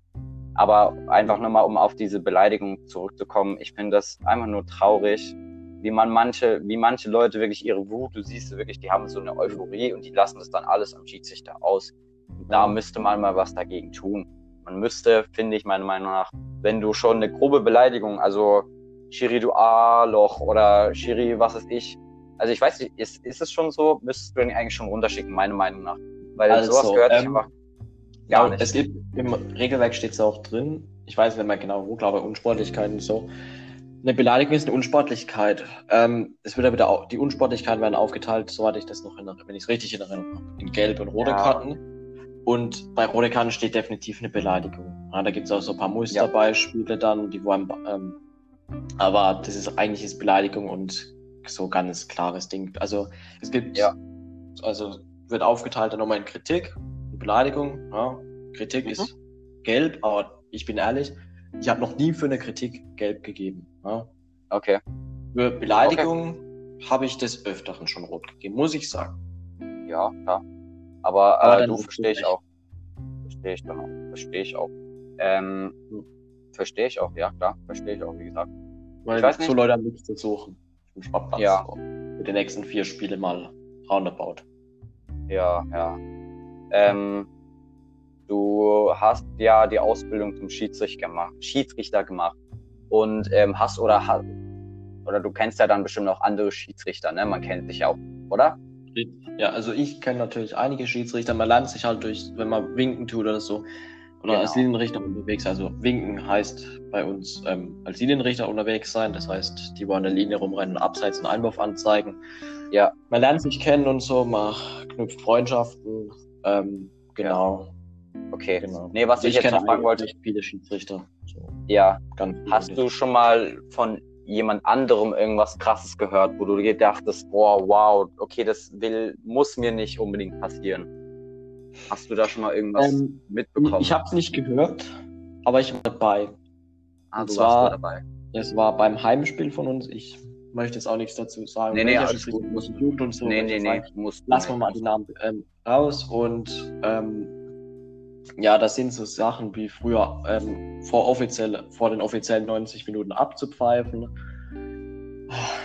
Aber einfach nochmal, um auf diese Beleidigung zurückzukommen, ich finde das einfach nur traurig, wie man manche, wie manche Leute wirklich ihre Wut, du siehst wirklich, die haben so eine Euphorie und die lassen das dann alles am Schiedsrichter aus. Und da Ja. müsste man mal was dagegen tun. Man müsste, finde ich meiner Meinung nach, wenn du schon eine grobe Beleidigung, also Schiri du A-Loch oder Schiri was ist ich, also ich weiß nicht, ist, ist es schon so, müsstest du den eigentlich schon runterschicken, meiner Meinung nach. Weil Also, sowas gehört ähm, einfach gar Ja, nicht. Es gibt im Regelwerk steht es auch drin. Ich weiß nicht mehr genau wo, glaube Unsportlichkeit und so. Eine Beleidigung ist eine Unsportlichkeit. Ähm, es wird aber wieder die Unsportlichkeiten werden aufgeteilt, soweit ich das noch erinnere, wenn ich es richtig in Erinnerung habe, in gelbe und rote Ja. Karten. Und bei rote Karten steht definitiv eine Beleidigung. Ja, da gibt es auch so ein paar Musterbeispiele dann, die wo einem, ähm, aber das ist eigentlich ist Beleidigung und so ganz klares Ding. Also es gibt, Ja. also wird aufgeteilt dann nochmal in Kritik, Beleidigung. Ja. Kritik Mhm. ist gelb, aber ich bin ehrlich, ich habe noch nie für eine Kritik gelb gegeben. Ja. Okay. Für Beleidigung habe ich des Öfteren schon rot gegeben, muss ich sagen. Ja, klar. Aber, Aber äh, du verstehe ich auch. Verstehe ich dann auch. Verstehe ich auch. Ähm, Hm. verstehe ich auch, ja klar. Verstehe ich auch, wie gesagt. Weil Ich weiß so. Leute am liebsten suchen. Im Sportplatz. Ja. So. Mit den nächsten vier Spielen mal roundabout. Ja, ja. Ähm, du hast ja die Ausbildung zum Schiedsrichter gemacht, Schiedsrichter gemacht. Und ähm, hast oder hast, oder du kennst ja dann bestimmt auch andere Schiedsrichter, ne? Man kennt sich ja auch, oder? Ja, also ich kenne natürlich einige Schiedsrichter. Man lernt sich halt durch, wenn man winken tut oder so. Oder Genau. als Linienrichter unterwegs. Also winken heißt bei uns ähm, als Linienrichter unterwegs sein. Das heißt, die wollen der Linie rumrennen und abseits einen Einwurf anzeigen. Ja. Man lernt sich kennen und so, man knüpft Freundschaften. Ähm, genau. Okay. genau. Nee, was Also ich, jetzt noch fragen wollte, viele Schiedsrichter. So, ja, ganz Hast du schon mal von jemand anderem irgendwas krasses gehört, wo du dir dachtest, boah, wow, okay, das will, muss mir nicht unbedingt passieren? Hast du da schon mal irgendwas Ähm, mitbekommen? Ich habe es nicht gehört, aber ich war dabei. ah, du zwar- warst da dabei. Es war beim Heimspiel von uns. Ich möchte jetzt auch nichts dazu sagen. Nee, nee, alles gut. muss Jugend und so. nee, nee, nee, Lassen wir mal die Namen ähm, raus und ähm, ja, das sind so Sachen wie früher ähm, vor offiziell, vor den offiziellen 90 Minuten abzupfeifen.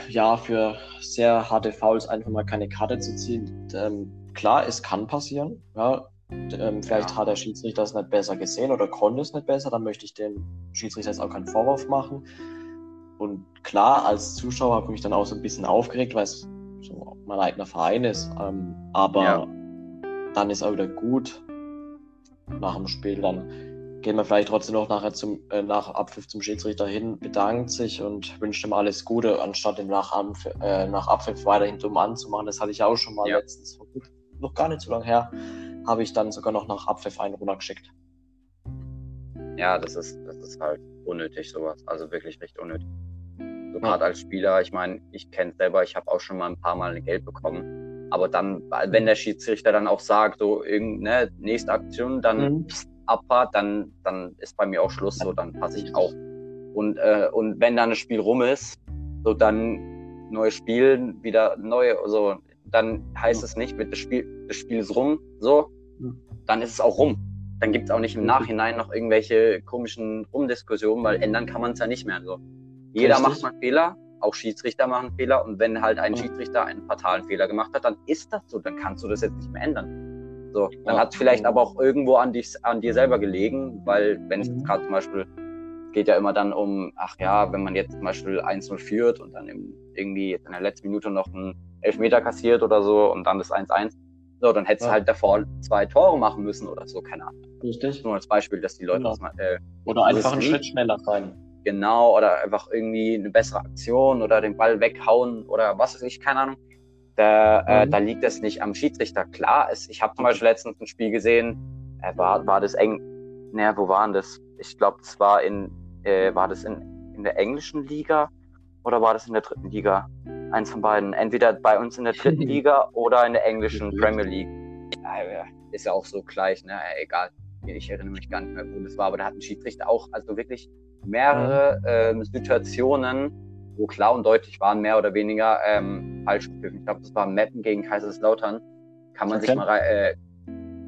Ja, für sehr harte Fouls einfach mal keine Karte zu ziehen. Ähm, klar, es kann passieren. Ja, ähm, vielleicht Ja. hat der Schiedsrichter es nicht besser gesehen oder konnte es nicht besser. Dann möchte ich dem Schiedsrichter jetzt auch keinen Vorwurf machen. Und klar, als Zuschauer habe ich mich dann auch so ein bisschen aufgeregt, weil es so mein eigener Verein ist. Ähm, aber Ja. dann ist auch wieder gut. Nach dem Spiel dann gehen wir vielleicht trotzdem noch nachher zum, äh, nach Abpfiff zum Schiedsrichter hin, bedankt sich und wünscht ihm alles Gute, anstatt ihm nach, äh, nach Abpfiff weiterhin dumm anzumachen. Das hatte ich auch schon mal Ja. letztens, noch gar nicht so lange her, habe ich dann sogar noch nach Abpfiff einen runtergeschickt. Ja, das ist, das ist halt unnötig, sowas. Also wirklich recht unnötig. So Ja. gerade als Spieler, ich meine, ich kenne selber, ich habe auch schon mal ein paar Mal ein Geld bekommen. Aber dann, wenn der Schiedsrichter dann auch sagt, so irgendeine nächste Aktion, dann Mhm. Abfahrt, dann, dann ist bei mir auch Schluss, so dann passe ich auch. Und, äh, und wenn dann das Spiel rum ist, so dann neues Spiel, wieder neu, so, dann heißt Ja. es nicht, mit das Spiel, das Spiel ist rum, so, Ja. dann ist es auch rum. Dann gibt es auch nicht im Richtig. Nachhinein noch irgendwelche komischen Rumdiskussionen, weil ändern kann man es ja nicht mehr. So. Jeder Richtig. macht mal Fehler, auch Schiedsrichter machen Fehler und wenn halt ein Ja. Schiedsrichter einen fatalen Fehler gemacht hat, dann ist das so, dann kannst du das jetzt nicht mehr ändern. So, dann hat es vielleicht aber auch irgendwo an, dich, an dir selber gelegen, weil wenn es Mhm. jetzt gerade zum Beispiel geht ja immer dann um, ach ja, wenn man jetzt zum Beispiel 1-0 führt und dann irgendwie jetzt in der letzten Minute noch einen Elfmeter kassiert oder so und dann das 1-1, so, dann hättest du Ja. halt davor zwei Tore machen müssen oder so, keine Ahnung. Richtig. Nur als Beispiel, dass die Leute Genau. das mal, äh, Oder einfach einen Schritt schneller sein. Genau oder einfach irgendwie eine bessere Aktion oder den Ball weghauen oder was weiß ich, keine Ahnung. Da, äh, Mhm. da liegt es nicht am Schiedsrichter. Klar, es, ich habe zum Beispiel letztens ein Spiel gesehen, äh, war, war das eng, naja, wo waren das? Ich glaube, es war in, äh, war das in, in der englischen Liga Oder war das in der dritten Liga? Eins von beiden. Entweder bei uns in der dritten [laughs] Liga oder in der englischen Premier League. Ja, ist ja auch so gleich, ne? Egal. Ich erinnere mich gar nicht mehr, wo das war, aber da hat ein Schiedsrichter auch, also wirklich mehrere ähm, Situationen, wo klar und deutlich waren, mehr oder weniger ähm, falsch gepfiffen. Ich glaube, das war Meppen gegen Kaiserslautern. Kann man Okay. sich mal rein, äh,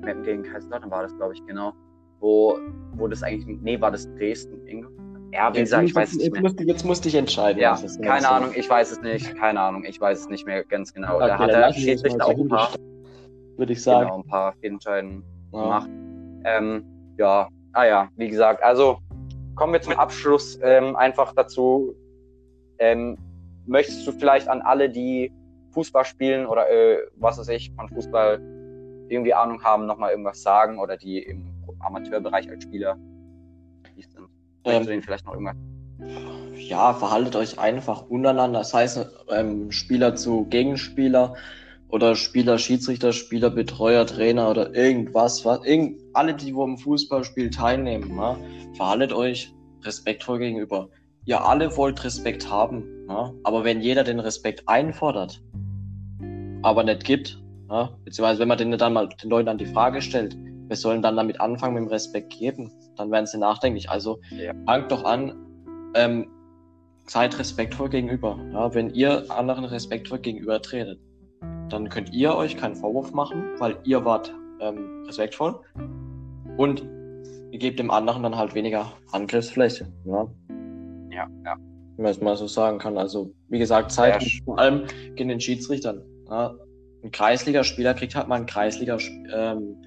Meppen gegen Kaiserslautern war das, glaube ich, genau. Wo, wo das eigentlich, nee, war das Dresden? Inge? Ja, wie gesagt, ich weiß es nicht jetzt, mehr. musst, du- jetzt musst du dich entscheiden. Ja, keine. Ahnung, ich weiß es nicht. Keine Ahnung, ich weiß es nicht mehr ganz genau. Okay, da hat der Schiedsrichter auch ein paar, Würde ich sagen. genau, ein paar Fehlentscheiden Ja. gemacht. Ähm, ja, ah ja, wie gesagt, also kommen wir zum Abschluss ähm, einfach dazu. Ähm, möchtest du vielleicht an alle, die Fußball spielen oder äh, was weiß ich, von Fußball irgendwie Ahnung haben, nochmal irgendwas sagen oder die im Amateurbereich als Spieler aktiv sind? Möchtest du Ähm, denen vielleicht noch irgendwas? ja, verhaltet euch einfach untereinander. Das heißt, ähm, Spieler zu Gegenspieler oder Spieler, Schiedsrichter, Spieler, Betreuer, Trainer oder irgendwas. Was, irgend, alle, die wo im Fußballspiel teilnehmen, ja, verhaltet euch respektvoll gegenüber. Ihr alle wollt Respekt haben, ja, aber wenn jeder den Respekt einfordert, aber nicht gibt, ja, beziehungsweise wenn man den dann mal den Leuten dann die Frage stellt, wir sollen dann damit anfangen mit dem Respekt geben, dann werden sie nachdenklich. Also fangt doch an, ähm, seid respektvoll gegenüber. Wenn ihr anderen respektvoll gegenüber tretet, dann könnt ihr euch keinen Vorwurf machen, weil ihr wart ähm, respektvoll und ihr gebt dem anderen dann halt weniger Angriffsfläche. Ja, Ja, ja. wenn man es mal so sagen kann. Also, wie gesagt, Zeit Ja, vor allem gegen den Schiedsrichtern. Ja, ein Kreisligaspieler kriegt halt mal einen Kreisliga, ähm,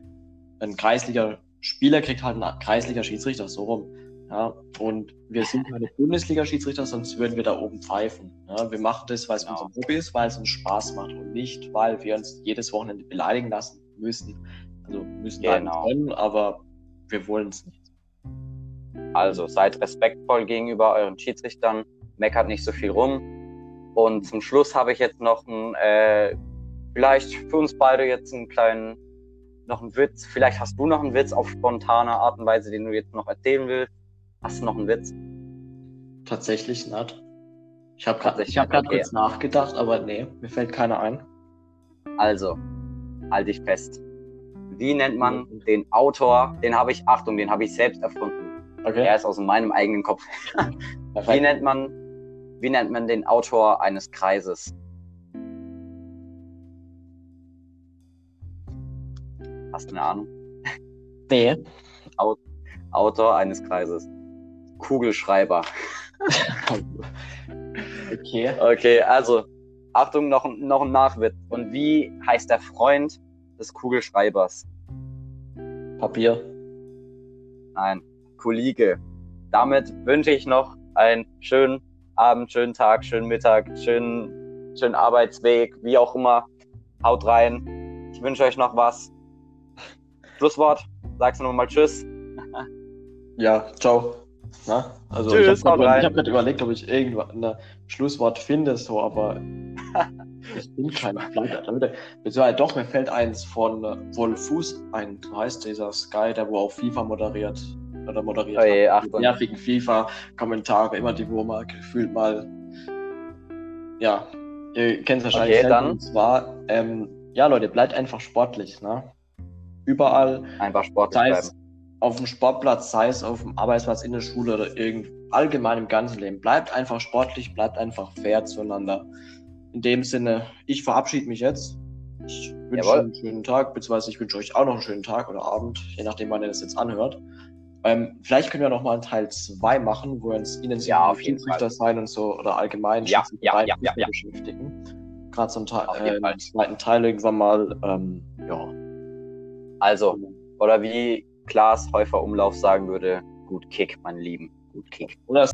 ein Kreisliga-Spieler kriegt halt einen Kreisliga-Schiedsrichter, so rum. Ja, und wir sind keine Bundesliga-Schiedsrichter, sonst würden wir da oben pfeifen. Ja, wir machen das, weil es Genau. unser Hobby ist, weil es uns Spaß macht und nicht, weil wir uns jedes Wochenende beleidigen lassen müssen. Also müssen wir Genau. halt können, aber wir wollen es nicht. Also seid respektvoll gegenüber euren Schiedsrichtern, meckert nicht so viel rum. Und zum Schluss habe ich jetzt noch einen, äh, vielleicht für uns beide jetzt einen kleinen, noch einen Witz. Vielleicht hast du noch einen Witz auf spontane Art und Weise, den du jetzt noch erzählen willst. Hast du noch einen Witz? Tatsächlich nicht. Ich habe gerade hab okay. kurz nachgedacht, aber nee, mir fällt keiner ein. Also, halt dich fest. Wie nennt man den Autor? Den habe ich, Achtung, den habe ich selbst erfunden. Okay. Er ist aus meinem eigenen Kopf. Wie nennt man, wie nennt man den Autor eines Kreises? Hast du eine Ahnung? Nee. Autor eines Kreises. Kugelschreiber. [laughs] Okay. Okay, also, Achtung, noch, ein- noch ein Nachwitz. Und wie heißt der Freund des Kugelschreibers? Papier. Nein, Kollege. Damit wünsche ich noch einen schönen Abend, schönen Tag, schönen Mittag, schönen, schönen Arbeitsweg, wie auch immer. Haut rein. Ich wünsche euch noch was. Schlusswort. Sagst du nochmal Tschüss. Ja, ciao. Na? Also Tschüss, ich habe gerade hab grad überlegt, ob ich irgendwann ein Schlusswort finde, so, aber [laughs] ich bin kein Flanker. Beziehungsweise doch, mir fällt eins von äh, Wolfuß ein. Heißt dieser Sky, der wo auch FIFA moderiert. Oder moderiert Oje, hat. Die nervigen FIFA-Kommentare, immer die, wo man gefühlt mal. Ja, ihr kennt es wahrscheinlich Okay, dann. Und zwar, ähm, ja, Leute, bleibt einfach sportlich, ne? Überall Einfach sportlich sei bleiben. Auf dem Sportplatz, sei es auf dem Arbeitsplatz, in der Schule oder irgend allgemein im ganzen Leben. Bleibt einfach sportlich, bleibt einfach fair zueinander. In dem Sinne, ich verabschiede mich jetzt. Ich wünsche Jawohl. einen schönen Tag, beziehungsweise ich wünsche euch auch noch einen schönen Tag oder Abend, je nachdem, wann ihr das jetzt anhört. Ähm, vielleicht können wir noch mal einen Teil 2 machen, wo wir uns intensiv Ja, auf jeden Schiedsrichter sein und so oder allgemein Ja, ja, ja, ja, ja. beschäftigen. Gerade zum Teil, äh, Fall. im zweiten Teil irgendwann mal. Ähm, ja. Also, oder wie Klaas Häufer Umlauf sagen würde, gut Kick, mein Lieben. Gut Kick. Oder